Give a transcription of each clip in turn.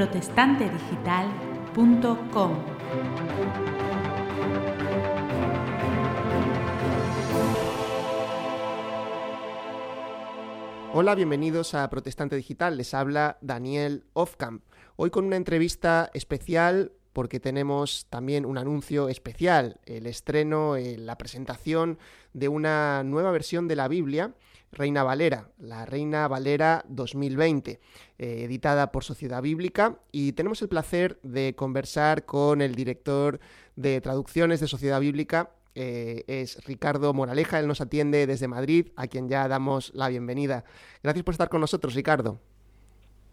protestantedigital.com. Hola, bienvenidos a Protestante Digital. Les habla Daniel Ofkamp. Hoy con una entrevista especial porque tenemos también un anuncio especial, el estreno, eh, la presentación de una nueva versión de la Biblia, Reina Valera, la Reina Valera 2020, eh, editada por Sociedad Bíblica, y tenemos el placer de conversar con el director de traducciones de Sociedad Bíblica, eh, es Ricardo Moraleja, él nos atiende desde Madrid, a quien ya damos la bienvenida. Gracias por estar con nosotros, Ricardo.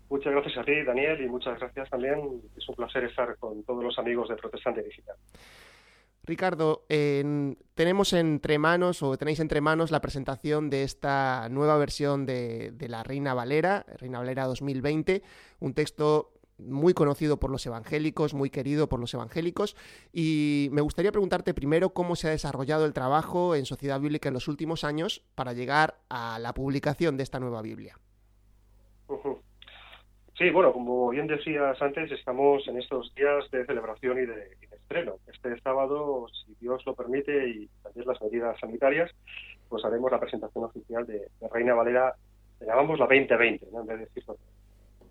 Muchas gracias a ti, Daniel, y muchas gracias también. Es un placer estar con todos los amigos de Protestante Digital. Ricardo, tenemos entre manos, o tenéis entre manos, la presentación de esta nueva versión de, de la Reina Valera, Reina Valera 2020, un texto muy conocido por los evangélicos, muy querido por los evangélicos. Y me gustaría preguntarte primero cómo se ha desarrollado el trabajo en Sociedad Bíblica en los últimos años para llegar a la publicación de esta nueva Biblia. Sí, bueno, como bien decías antes, estamos en estos días de celebración y de, estreno. Este sábado, si Dios lo permite y también las medidas sanitarias, pues haremos la presentación oficial de, Reina Valera, le llamamos la 2020, ¿no? en vez de decirlo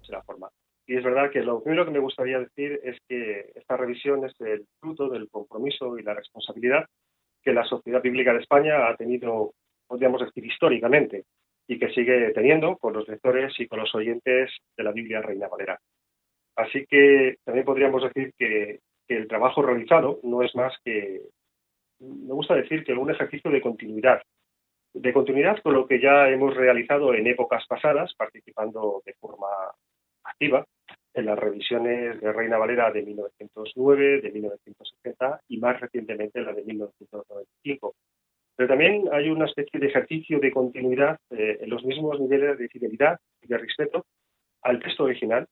de la forma. Y es verdad que lo primero que me gustaría decir es que esta revisión es el fruto del compromiso y la responsabilidad que la Sociedad Bíblica de España ha tenido, podríamos decir, históricamente y que sigue teniendo con los lectores y con los oyentes de la Biblia Reina Valera. Así que también podríamos decir que, que el trabajo realizado no es más que, me gusta decir que un ejercicio de continuidad, de continuidad con lo que ya hemos realizado en épocas pasadas, participando de forma activa en las revisiones de Reina Valera de 1909, de 1970 y más recientemente la de 1995. Pero también hay una especie de ejercicio de continuidad eh, en los mismos niveles de fidelidad y de respeto al texto original,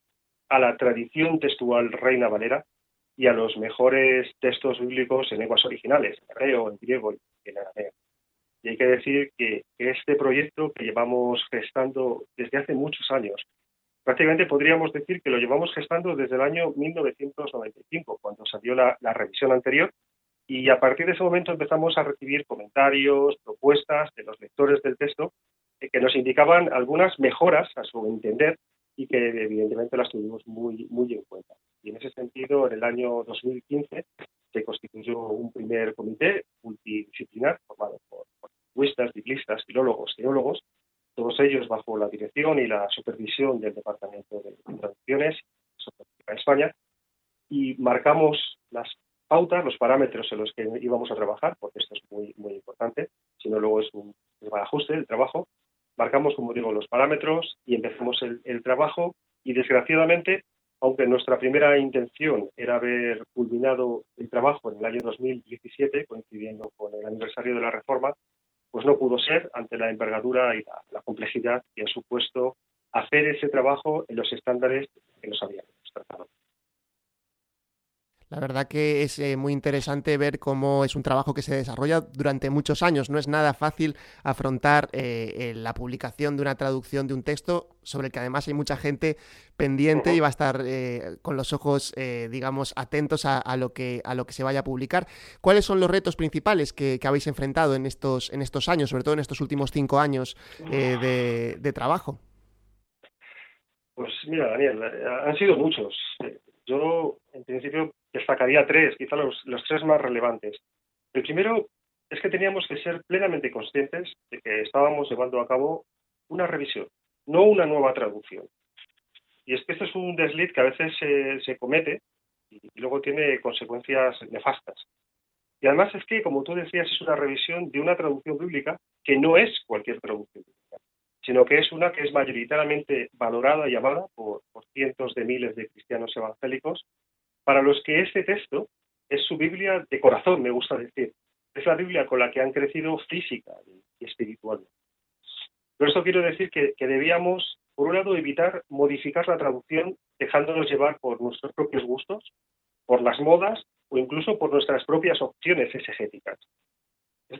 a la tradición textual Reina Valera y a los mejores textos bíblicos en lenguas originales, en hebreo, en griego y en arameo. Y hay que decir que este proyecto que llevamos gestando desde hace muchos años prácticamente podríamos decir que lo llevamos gestando desde el año 1995, cuando salió la, revisión anterior, y a partir de ese momento empezamos a recibir comentarios, propuestas de los lectores del texto eh, que nos indicaban algunas mejoras a su entender y que evidentemente las tuvimos muy, muy en cuenta. Y en ese sentido, en el año 2015 se constituyó un primer comité multidisciplinar formado por, lingüistas, biblistas, filólogos, geólogos, todos ellos bajo la dirección y la supervisión del Departamento de Traducciones de España, y marcamos las pautas, los parámetros en los que íbamos a trabajar, porque esto es muy, muy importante, si no luego es un, ajuste del trabajo. Marcamos, como digo, los parámetros y empezamos el, trabajo y desgraciadamente, aunque nuestra primera intención era haber culminado el trabajo en el año 2017, coincidiendo con el aniversario de la reforma, pues no pudo ser ante la envergadura y la, complejidad que ha supuesto hacer ese trabajo en los estándares que nos habíamos tratado. La verdad que es eh, muy interesante ver cómo es un trabajo que se desarrolla durante muchos años. No es nada fácil afrontar eh, la publicación de una traducción de un texto sobre el que además hay mucha gente pendiente y va a estar eh, con los ojos, digamos, atentos a, lo que, a lo que se vaya a publicar. ¿Cuáles son los retos principales que, habéis enfrentado en estos, en estos años, sobre todo en estos últimos cinco años de, de trabajo? Pues mira, Daniel, han sido muchos. Yo, en principio, destacaría tres, quizá los, tres más relevantes. El primero es que teníamos que ser plenamente conscientes de que estábamos llevando a cabo una revisión, no una nueva traducción. Y es que este es un desliz que a veces se, comete y, luego tiene consecuencias nefastas. Y además es que, como tú decías, es una revisión de una traducción bíblica que no es cualquier traducción bíblica, sino que es una que es mayoritariamente valorada y amada por cientos de miles de cristianos evangélicos para los que este texto es su Biblia de corazón, me gusta decir. Es la Biblia con la que han crecido física y espiritualmente. Por eso quiero decir que, debíamos, por un lado, evitar modificar la traducción dejándonos llevar por nuestros propios gustos, por las modas o incluso por nuestras propias opciones exegéticas.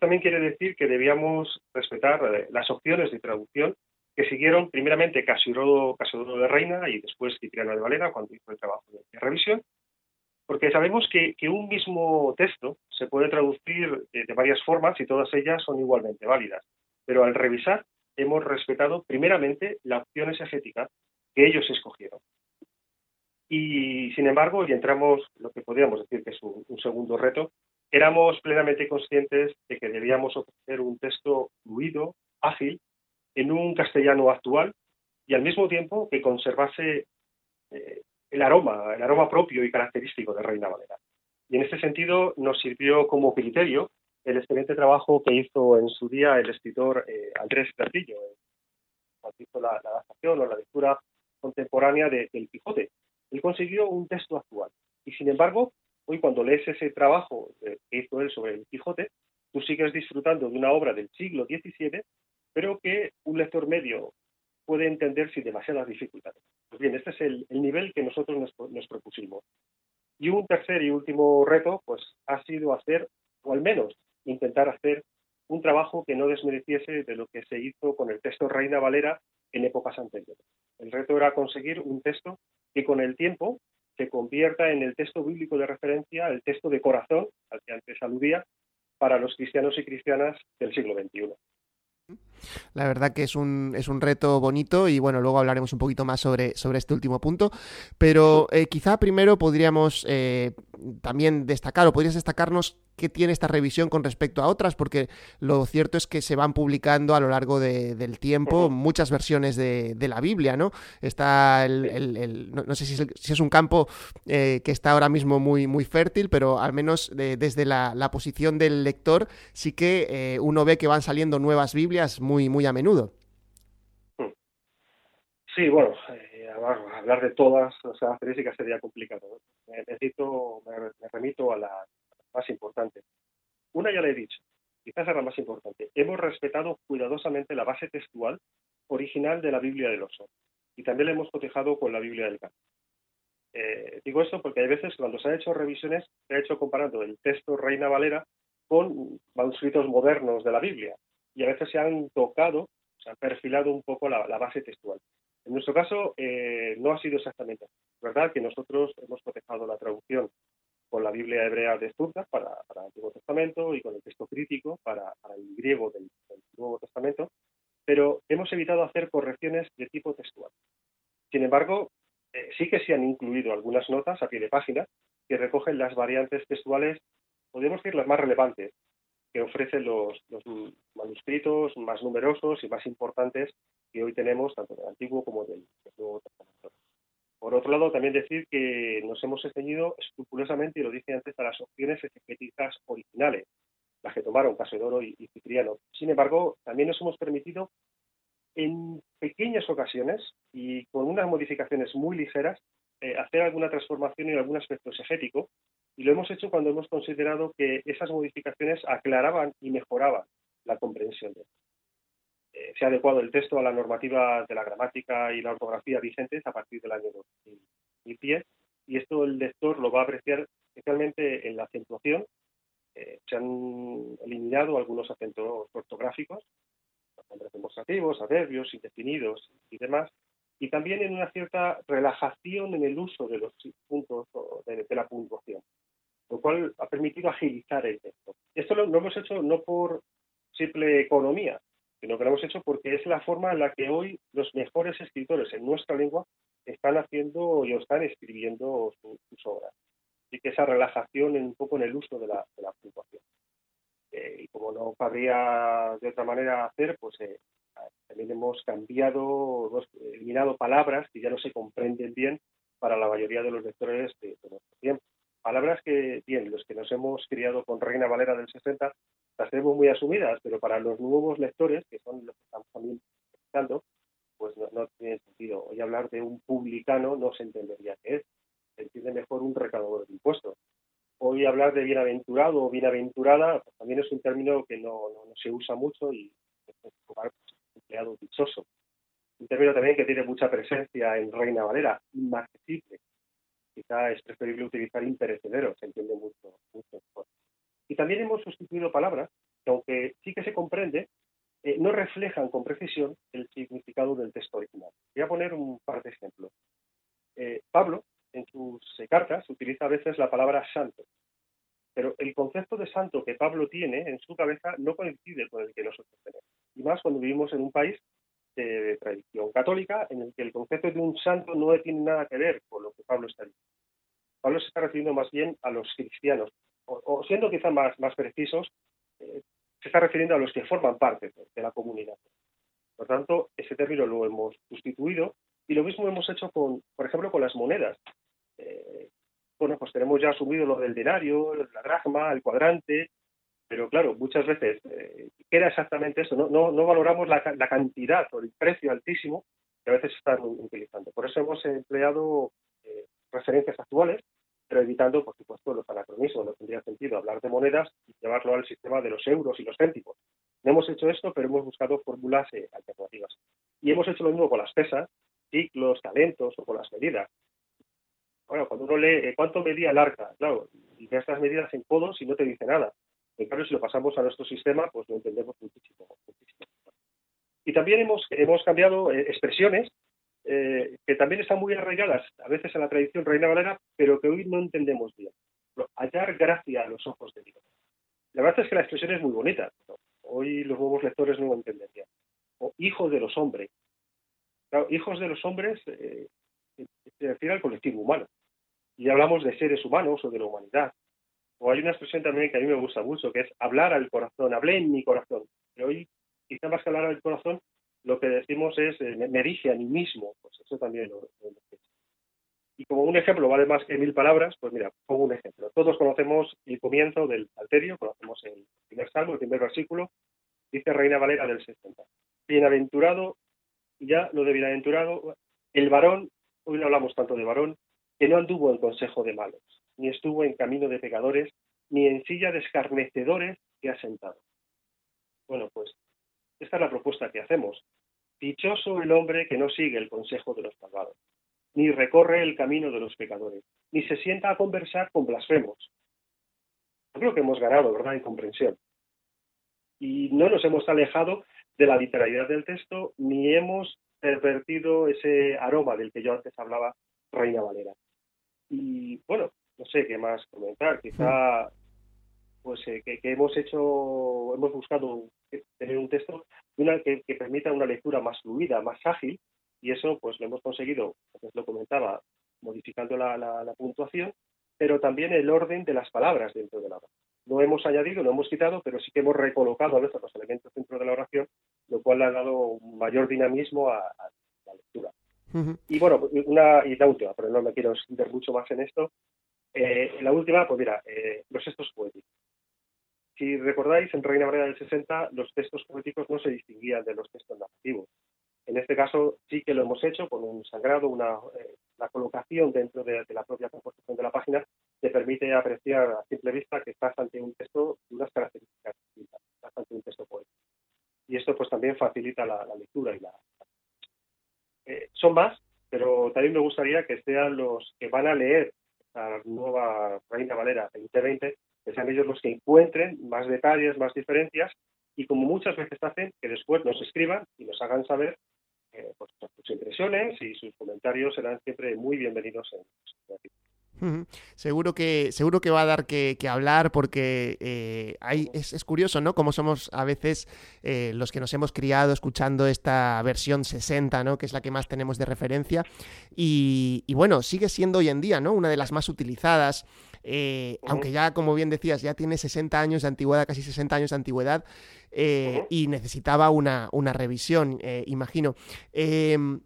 También quiere decir que debíamos respetar eh, las opciones de traducción que siguieron primeramente Casiodoro, Casiodoro de Reina y después Cipriano de Valera cuando hizo el trabajo de, revisión, porque sabemos que, un mismo texto se puede traducir de, varias formas y todas ellas son igualmente válidas, pero al revisar hemos respetado primeramente la opción exegética que ellos escogieron. Y sin embargo, y entramos lo que podríamos decir que es un, segundo reto, éramos plenamente conscientes de que debíamos ofrecer un texto fluido, ágil, en un castellano actual y al mismo tiempo que conservase eh, el aroma, el aroma propio y característico de Reina Valera. Y en este sentido nos sirvió como criterio el excelente trabajo que hizo en su día el escritor eh, Andrés Castillo, eh, cuando hizo la, adaptación o la lectura contemporánea de, del Quijote. Él consiguió un texto actual. Y sin embargo, hoy cuando lees ese trabajo que hizo él sobre el Quijote, tú sigues disfrutando de una obra del siglo XVII, pero que un lector medio puede entender sin demasiadas dificultades. Pues bien, este es el, nivel que nosotros nos, propusimos. Y un tercer y último reto, pues, ha sido hacer, o al menos intentar hacer, un trabajo que no desmereciese de lo que se hizo con el texto Reina Valera en épocas anteriores. El reto era conseguir un texto que con el tiempo se convierta en el texto bíblico de referencia, el texto de corazón, al que antes aludía, para los cristianos y cristianas del siglo XXI. La verdad que es un, es un reto bonito y bueno, luego hablaremos un poquito más sobre, sobre este último punto. Pero eh, quizá primero podríamos eh, también destacar o podrías destacarnos qué tiene esta revisión con respecto a otras, porque lo cierto es que se van publicando a lo largo del tiempo muchas versiones de, la Biblia, ¿no? Está el, no, sé si es, un campo eh, que está ahora mismo muy, muy fértil, pero al menos desde la, posición del lector sí que eh, uno ve que van saliendo nuevas Biblias muy, muy a menudo. Sí, bueno, eh, hablar de todas las características sería complicado. Necesito, me remito a la más importante. Una ya le he dicho, quizás era la más importante. Hemos respetado cuidadosamente la base textual original de la Biblia del oso y también la hemos cotejado con la Biblia del campo. Eh, digo esto porque hay veces cuando se han hecho revisiones se ha hecho comparando el texto Reina Valera con manuscritos modernos de la Biblia y a veces se han tocado, se han perfilado un poco la, base textual. En nuestro caso eh, no ha sido exactamente verdad que nosotros hemos cotejado la traducción con la Biblia hebrea de Sturdas para, el Antiguo Testamento y con el texto crítico para, el griego del, Nuevo Testamento, pero hemos evitado hacer correcciones de tipo textual. Sin embargo, eh, sí que se han incluido algunas notas a pie de página que recogen las variantes textuales, podemos decir las más relevantes, que ofrecen los, manuscritos más numerosos y más importantes que hoy tenemos, tanto del Antiguo como del Nuevo Testamento. Por otro lado, también decir que nos hemos ceñido escrupulosamente, y lo dije antes, a las opciones exegéticas originales, las que tomaron Casedoro y, y Cipriano. Sin embargo, también nos hemos permitido, en pequeñas ocasiones y con unas modificaciones muy ligeras, eh, hacer alguna transformación en algún aspecto exegético, y lo hemos hecho cuando hemos considerado que esas modificaciones aclaraban y mejoraban la comprensión de eh, se ha adecuado el texto a la normativa de la gramática y la ortografía vigentes a partir del año 2010 y esto el lector lo va a apreciar especialmente en la acentuación. Eh, se han eliminado algunos acentos ortográficos, nombres demostrativos, adverbios, indefinidos y demás, y también en una cierta relajación en el uso de los puntos de, la puntuación, lo cual ha permitido agilizar el texto. Esto lo hemos hecho no por simple economía, sino que lo hemos hecho porque es la forma en la que hoy los mejores escritores en nuestra lengua están haciendo y están escribiendo sus obras. Así que esa relajación un poco en el uso de la, puntuación. Eh, y como no cabría de otra manera hacer, pues eh, también hemos cambiado, eliminado palabras que ya no se comprenden bien para la mayoría de los lectores de, de nuestro tiempo. Palabras que, bien, los que nos hemos criado con Reina Valera del 60, las tenemos muy asumidas, pero para los nuevos lectores, que son los que estamos también escuchando, pues no, tiene sentido. Hoy hablar de un publicano no se entendería qué es. Se entiende mejor un recaudador de impuestos. Hoy hablar de bienaventurado o bienaventurada pues también es un término que no, se usa mucho y es un empleado dichoso. Un término también que tiene mucha presencia en Reina Valera, inmarcesible. Quizá es preferible utilizar imperecedero, se entiende mucho, mucho mejor. Y también hemos sustituido palabras que, aunque sí que se comprende, eh, no reflejan con precisión el significado del texto original. Voy a poner un par de ejemplos. Eh, Pablo, en sus cartas, utiliza a veces la palabra santo, pero el concepto de santo que Pablo tiene en su cabeza no coincide con el que nosotros tenemos. Y más cuando vivimos en un país de tradición católica en el que el concepto de un santo no tiene nada que ver con lo Pablo está diciendo. Pablo se está refiriendo más bien a los cristianos, o, siendo quizá más, más precisos, eh, se está refiriendo a los que forman parte de la comunidad. Por tanto, ese término lo hemos sustituido y lo mismo hemos hecho con, por ejemplo, con las monedas. Eh, bueno, pues tenemos ya asumido lo del denario, la dracma, el cuadrante, pero claro, muchas veces, eh, ¿qué era exactamente eso? No, no, valoramos la, cantidad o el precio altísimo que a veces están utilizando. Por eso hemos empleado eh, referencias actuales, pero evitando, por supuesto, los anacronismos. No tendría sentido hablar de monedas y llevarlo al sistema de los euros y los céntimos. No hemos hecho esto, pero hemos buscado fórmulas eh, alternativas. Y hemos hecho lo mismo con las pesas, ciclos, talentos o con las medidas. Bueno, cuando uno lee cuánto medía el arca, claro, y ve estas medidas en codos y no te dice nada. En cambio, si lo pasamos a nuestro sistema, pues lo entendemos muchísimo. Y también hemos, hemos cambiado eh, expresiones eh, que también están muy arraigadas a veces en la tradición reina valera, pero que hoy no entendemos bien. Hallar gracia a los ojos de Dios. La verdad es que la expresión es muy bonita. Hoy los nuevos lectores no lo entenderían. O hijos de los hombres. hijos de los hombres eh, se refiere al colectivo humano. Y hablamos de seres humanos o de la humanidad. O hay una expresión también que a mí me gusta mucho, que es hablar al corazón, hablé en mi corazón. Pero hoy, quizá más que hablar al corazón, lo que decimos es, eh, me, dije a mí mismo, pues eso también lo, lo, Y como un ejemplo vale más que mil palabras, pues mira, pongo un ejemplo. Todos conocemos el comienzo del Alterio, conocemos el primer salmo, el primer versículo, dice Reina Valera del 60. Bienaventurado, ya lo de bienaventurado, el varón, hoy no hablamos tanto de varón, que no anduvo en consejo de malos, ni estuvo en camino de pecadores, ni en silla de escarnecedores que ha sentado. Bueno, pues esta es la propuesta que hacemos. Dichoso el hombre que no sigue el consejo de los malvados, ni recorre el camino de los pecadores, ni se sienta a conversar con blasfemos. Yo creo que hemos ganado, ¿verdad?, en comprensión. Y no nos hemos alejado de la literalidad del texto, ni hemos pervertido ese aroma del que yo antes hablaba, Reina Valera. Y bueno, no sé qué más comentar. Quizá, pues, eh, que, hemos hecho, hemos buscado tener un texto una, que, permita una lectura más fluida, más ágil, y eso, pues, lo hemos conseguido, como lo comentaba, modificando la, puntuación, pero también el orden de las palabras dentro de la oración. No hemos añadido, no hemos quitado, pero sí que hemos recolocado a veces los elementos dentro de la oración, lo cual ha dado un mayor dinamismo a la lectura. Y bueno, una, y la última, pero no me quiero extender mucho más en esto. Eh, la última, pues mira, eh, los textos poéticos. Si recordáis, en Reina Valera del 60 los textos poéticos no se distinguían de los textos narrativos. En este caso sí que lo hemos hecho con un sangrado, una eh, la colocación dentro de, la propia composición de la página te permite apreciar a simple vista que estás ante un texto de unas características distintas, estás ante un texto poético. Y esto pues también facilita la, lectura y la, eh, son más, pero también me gustaría que sean los que van a leer la nueva Reina Valera 2020, que sean ellos los que encuentren más detalles, más diferencias, y como muchas veces hacen, que después nos escriban y nos hagan saber eh, pues, sus impresiones y sus comentarios serán siempre muy bienvenidos en Seguro que, seguro que va a dar que, hablar porque eh, es, curioso, ¿no? Como somos a veces eh, los que nos hemos criado escuchando esta versión 60, ¿no? Que es la que más tenemos de referencia. Y, bueno, sigue siendo hoy en día, ¿no? Una de las más utilizadas. Eh, aunque ya, como bien decías, ya tiene 60 años de antigüedad, casi 60 años de antigüedad, y necesitaba una, una revisión, imagino. Em,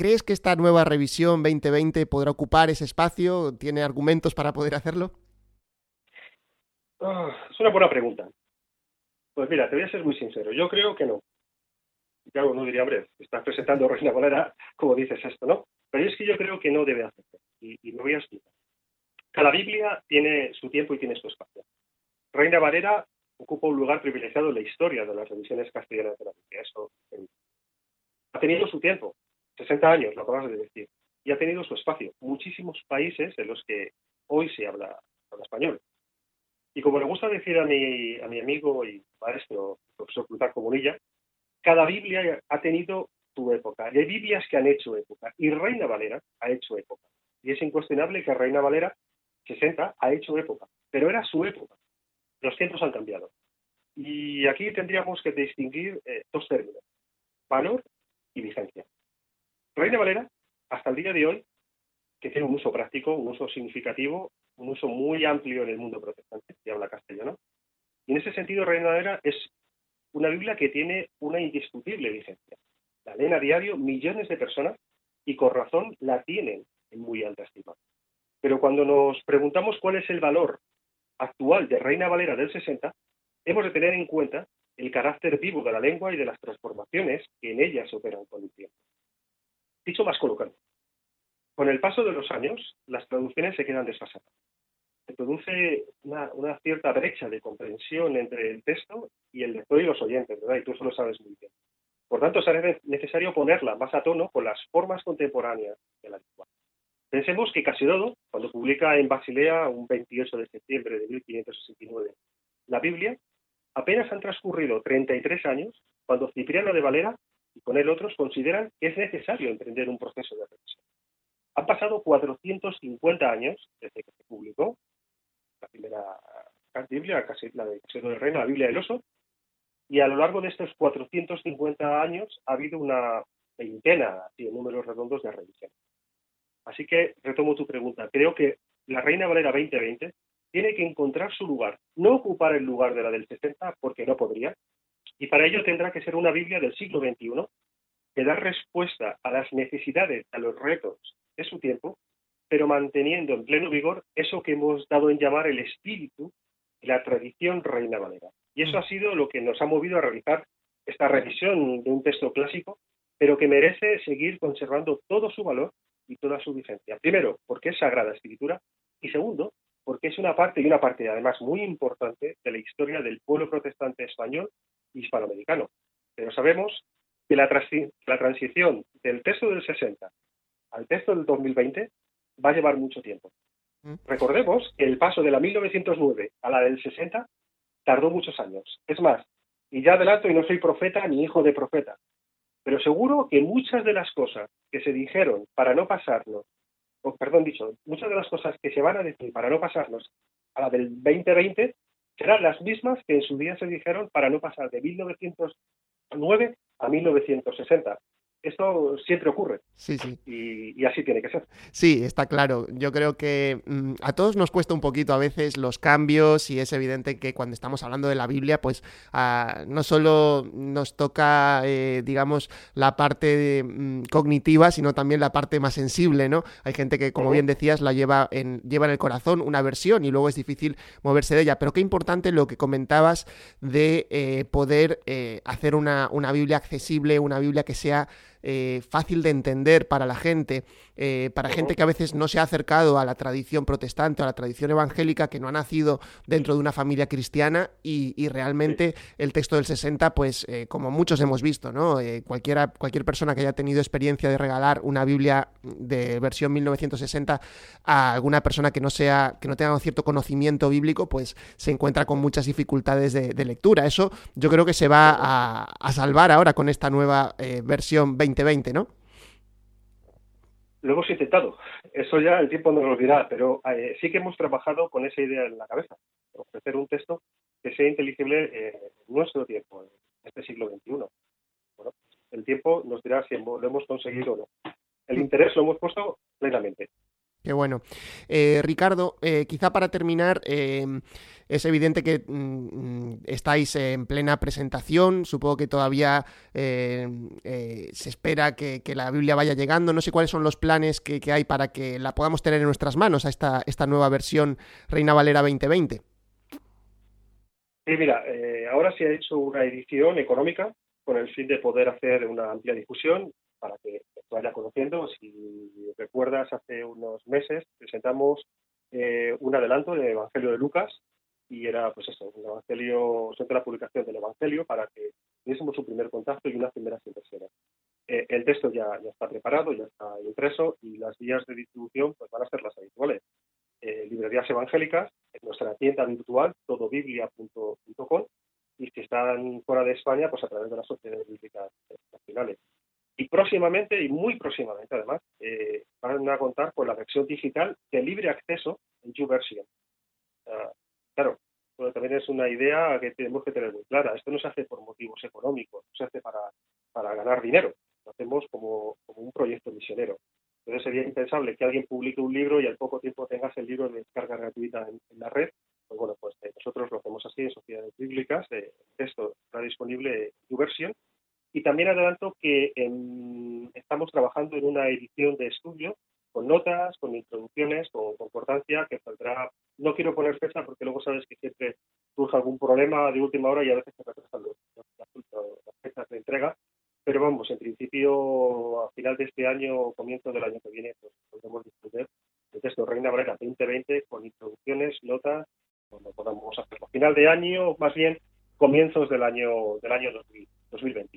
¿Crees que esta nueva revisión 2020 podrá ocupar ese espacio? ¿Tiene argumentos para poder hacerlo? Ah, es una buena pregunta. Pues mira, te voy a ser muy sincero. Yo creo que no. Claro, no diría, hombre, estás presentando a Reina Valera como dices esto, ¿no? Pero es que yo creo que no debe hacerlo. Y, y me voy a explicar. Cada Biblia tiene su tiempo y tiene su espacio. Reina Valera ocupa un lugar privilegiado en la historia de las revisiones castellanas de la Biblia. Eso ha tenido su tiempo. 60 años, lo acabas de decir, y ha tenido su espacio. Muchísimos países en los que hoy se habla, español. Y como le gusta decir a mi, amigo y maestro, profesor Plutarco Comunilla, cada Biblia ha tenido su época. Y hay Biblias que han hecho época. Y Reina Valera ha hecho época. Y es incuestionable que Reina Valera 60 ha hecho época. Pero era su época. Los tiempos han cambiado. Y aquí tendríamos que distinguir eh, dos términos, valor y vigencia. Reina Valera, hasta el día de hoy, que tiene un uso práctico, un uso significativo, un uso muy amplio en el mundo protestante, que habla castellano. Y en ese sentido, Reina Valera es una Biblia que tiene una indiscutible vigencia. La leen a diario millones de personas y con razón la tienen en muy alta estima. Pero cuando nos preguntamos cuál es el valor actual de Reina Valera del 60, hemos de tener en cuenta el carácter vivo de la lengua y de las transformaciones que en ella se operan con el tiempo. Dicho más colocado, con el paso de los años, las traducciones se quedan desfasadas. Se produce una, cierta brecha de comprensión entre el texto y el lector y los oyentes, ¿verdad? Y tú eso lo sabes muy bien. Por tanto, será necesario ponerla más a tono con las formas contemporáneas de la lengua. Pensemos que Casiodoro, cuando publica en Basilea un 28 de septiembre de 1569 la Biblia, apenas han transcurrido 33 años cuando Cipriano de Valera y con él otros consideran que es necesario emprender un proceso de revisión. Han pasado 450 años desde que se publicó la primera Biblia, casi la de Casiodoro del Reino, la Biblia del Oso, y a lo largo de estos 450 años ha habido una veintena, así en números redondos, de revisión. Así que retomo tu pregunta. Creo que la Reina Valera 2020 tiene que encontrar su lugar, no ocupar el lugar de la del 60 porque no podría, y para ello tendrá que ser una Biblia del siglo XXI que da respuesta a las necesidades, a los retos de su tiempo, pero manteniendo en pleno vigor eso que hemos dado en llamar el espíritu y la tradición Reina Valera. Y eso mm. ha sido lo que nos ha movido a realizar esta revisión de un texto clásico, pero que merece seguir conservando todo su valor y toda su vigencia. Primero, porque es Sagrada Escritura, y segundo, porque es una parte, y una parte además muy importante, de la historia del pueblo protestante español y hispanoamericano. Pero sabemos que la, la transición del texto del 60 al texto del 2020 va a llevar mucho tiempo. Mm. Recordemos que el paso de la 1909 a la del 60 tardó muchos años. Es más, y ya adelanto y no soy profeta ni hijo de profeta, pero seguro que muchas de las cosas que se dijeron para no pasarnos, o perdón dicho, muchas de las cosas que se van a decir para no pasarnos a la del 2020 serán las mismas que en su día se dijeron para no pasar de 1909 a 1960 esto siempre ocurre. Sí, sí. Y, así tiene que ser. Sí, está claro. Yo creo que mm, a todos nos cuesta un poquito a veces los cambios y es evidente que cuando estamos hablando de la Biblia, pues ah, no solo nos toca, eh, digamos, la parte mm, cognitiva, sino también la parte más sensible, ¿no? Hay gente que, como bien decías, la lleva en, lleva en el corazón una versión y luego es difícil moverse de ella. Pero qué importante lo que comentabas de eh, poder eh, hacer una, una Biblia accesible, una Biblia que sea eh, fácil de entender para la gente, eh, para gente que a veces no se ha acercado a la tradición protestante, a la tradición evangélica, que no ha nacido dentro de una familia cristiana y, realmente el texto del 60, pues eh, como muchos hemos visto, ¿no? cualquiera, cualquier persona que haya tenido experiencia de regalar una Biblia de versión 1960 a alguna persona que no sea, que no tenga un cierto conocimiento bíblico, pues se encuentra con muchas dificultades de, lectura. Eso yo creo que se va a, salvar ahora con esta nueva versión 20 2020, ¿no? Lo hemos intentado. Eso ya el tiempo nos lo dirá, pero eh, sí que hemos trabajado con esa idea en la cabeza. Ofrecer un texto que sea inteligible en nuestro tiempo, en este siglo XXI. Bueno, el tiempo nos dirá si lo hemos conseguido o no. El interés lo hemos puesto plenamente. Qué bueno. Eh, Ricardo, eh, quizá para terminar, eh, es evidente que mm, estáis en plena presentación, supongo que todavía se espera que, la Biblia vaya llegando, no sé cuáles son los planes que, hay para que la podamos tener en nuestras manos a esta, esta nueva versión Reina Valera 2020. Sí, mira, ahora se ha hecho una edición económica con el fin de poder hacer una amplia difusión para que vaya conociendo. Si recuerdas, hace unos meses presentamos eh, un adelanto del Evangelio de Lucas y era, pues eso, un evangelio, sobre la publicación del Evangelio para que tuviésemos un primer contacto y unas primeras impresiones. Eh, el texto ya, ya está preparado, ya está impreso y las vías de distribución pues van a ser las habituales. Eh, librerías evangélicas en nuestra tienda virtual, todobiblia.com, y si están fuera de España, pues a través de las sociedades bíblicas nacionales. Y próximamente, y muy próximamente además, eh, van a contar con la versión digital de libre acceso en YouVersion. Uh, claro, también es una idea que tenemos que tener muy clara. Esto no se hace por motivos económicos, no se hace para, para ganar dinero, lo hacemos como, como un proyecto misionero. Entonces sería impensable que alguien publique un libro y al poco tiempo tengas el libro de descarga gratuita en, la red. Pues bueno, pues eh, nosotros lo hacemos así en sociedades bíblicas. Eh, el texto está disponible en YouVersion y también adelanto que estamos trabajando en una edición de estudio con notas, con introducciones, con concordancia, que saldrá, no quiero poner fecha porque luego sabes que siempre surge algún problema de última hora y a veces se retrasan las fechas de entrega, pero vamos, en principio a final de este año o comienzo del año que viene pues discutir el texto Reina Valera 2020 con introducciones, notas, cuando podamos hacerlo. Final de año, más bien comienzos del año del año 2021.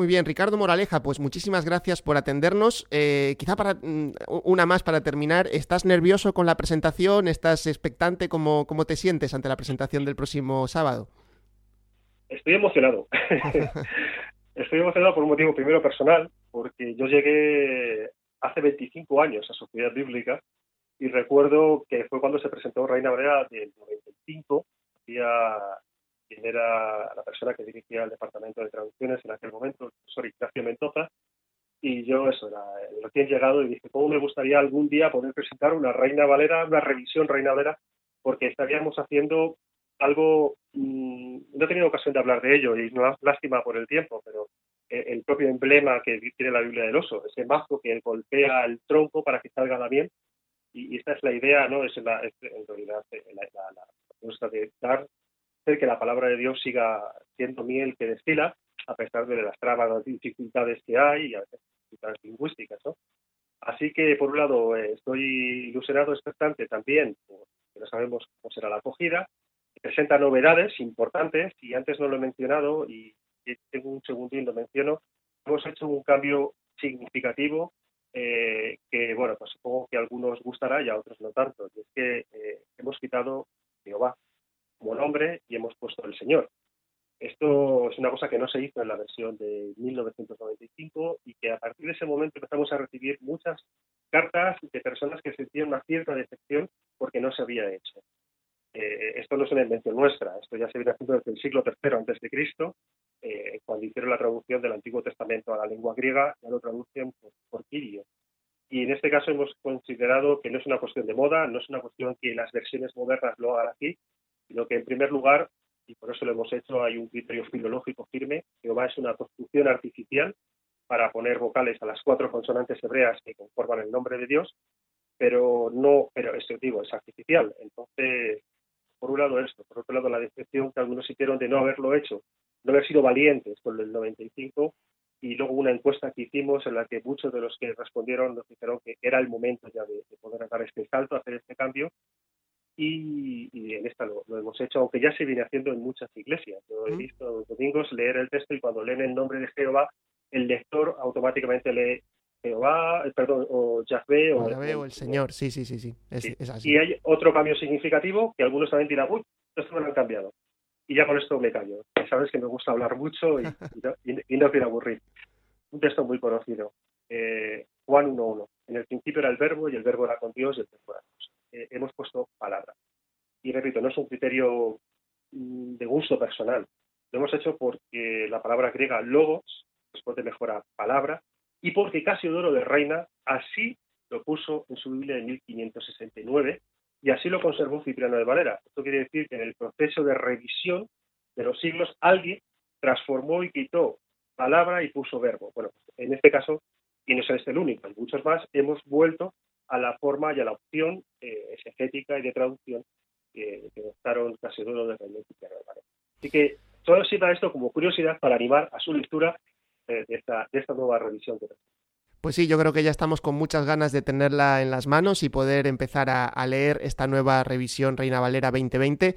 Muy bien, Ricardo Moraleja, pues muchísimas gracias por atendernos. Eh, quizá para mm, una más para terminar, ¿estás nervioso con la presentación? ¿Estás expectante? ¿Cómo, cómo te sientes ante la presentación del próximo sábado? Estoy emocionado. Estoy emocionado por un motivo primero personal, porque yo llegué hace 25 años a Sociedad Bíblica y recuerdo que fue cuando se presentó Reina Brea del 95, había quien era la persona que dirigía el departamento de traducciones en aquel momento, el profesor Ignacio Mendoza, y yo eso, era recién llegado, y dije, ¿cómo me gustaría algún día poder presentar una Reina Valera, una revisión Reina Valera, porque estaríamos haciendo algo, mm, no he tenido ocasión de hablar de ello, y no lástima por el tiempo, pero eh, el propio emblema que tiene la Biblia del oso, ese mazo que golpea el tronco para que salga la miel, y, esta es la idea, ¿no? Es, la, en realidad la, la, de dar que la palabra de Dios siga siendo miel que destila, a pesar de las trabas, las dificultades que hay y a veces dificultades lingüísticas. ¿no? Así que, por un lado, eh, estoy ilusionado, expectante también, porque no sabemos cómo será la acogida. Presenta novedades importantes y antes no lo he mencionado y tengo un segundín, lo menciono. Hemos hecho un cambio significativo eh, que, bueno, pues supongo que a algunos gustará y a otros no tanto. Y es que eh, hemos quitado Jehová como nombre y hemos puesto el Señor. Esto es una cosa que no se hizo en la versión de 1995 y que a partir de ese momento empezamos a recibir muchas cartas de personas que sentían una cierta decepción porque no se había hecho. Eh, esto no es una invención nuestra, esto ya se viene haciendo desde el siglo III antes de Cristo, eh, cuando hicieron la traducción del Antiguo Testamento a la lengua griega, ya lo traducen por, por Kirio. Y en este caso hemos considerado que no es una cuestión de moda, no es una cuestión que las versiones modernas lo hagan aquí, sino que en primer lugar, y por eso lo hemos hecho, hay un criterio filológico firme, Jehová es una construcción artificial para poner vocales a las cuatro consonantes hebreas que conforman el nombre de Dios, pero no, pero este digo, es artificial. Entonces, por un lado esto, por otro lado la decepción que algunos hicieron de no haberlo hecho, no haber sido valientes con el 95 y luego una encuesta que hicimos en la que muchos de los que respondieron nos dijeron que era el momento ya de, de poder dar este salto, hacer este cambio y, en esta lo, hemos hecho, aunque ya se viene haciendo en muchas iglesias. Yo he visto los domingos leer el texto y cuando leen el nombre de Jehová, el lector automáticamente lee Jehová, eh, perdón, o Yahvé o, o, el Señor, sí, sí, sí, sí. Es, así. Y hay otro cambio significativo que algunos también dirán, uy, esto me lo han cambiado. Y ya con esto me callo. Sabes que me gusta hablar mucho y, y, no, quiero aburrir. Un texto muy conocido, eh, Juan 1.1. En el principio era el verbo y el verbo era con Dios y el verbo era Dios. Eh, hemos puesto palabra. Y repito, no es un criterio mm, de gusto personal. Lo hemos hecho porque la palabra griega logos responde mejor a palabra y porque Casiodoro de Reina así lo puso en su Biblia en 1569 y así lo conservó Cipriano de Valera. Esto quiere decir que en el proceso de revisión de los siglos alguien transformó y quitó palabra y puso verbo. Bueno, en este caso, y no es este el único, hay muchos más, hemos vuelto a la forma y a la opción eh, exegética y de traducción que, que adoptaron casi de la Así que solo sirva esto como curiosidad para animar a su lectura eh, de, esta, de, esta, nueva revisión que pues sí, yo creo que ya estamos con muchas ganas de tenerla en las manos y poder empezar a, a leer esta nueva revisión Reina Valera 2020.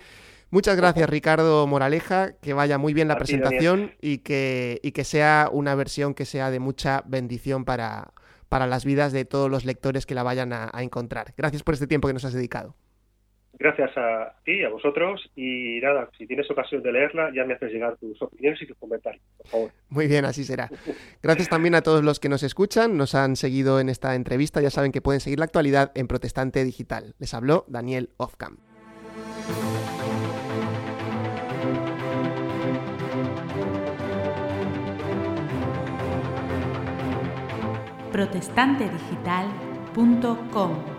Muchas gracias, Ricardo Moraleja. Que vaya muy bien la presentación y que, y que sea una versión que sea de mucha bendición para, para las vidas de todos los lectores que la vayan a, encontrar. Gracias por este tiempo que nos has dedicado. Gracias a ti, a vosotros, y nada, si tienes ocasión de leerla, ya me haces llegar tus opiniones y tus comentarios, por favor. Muy bien, así será. Gracias también a todos los que nos escuchan, nos han seguido en esta entrevista, ya saben que pueden seguir la actualidad en Protestante Digital. Les habló Daniel Ofcam. protestantedigital.com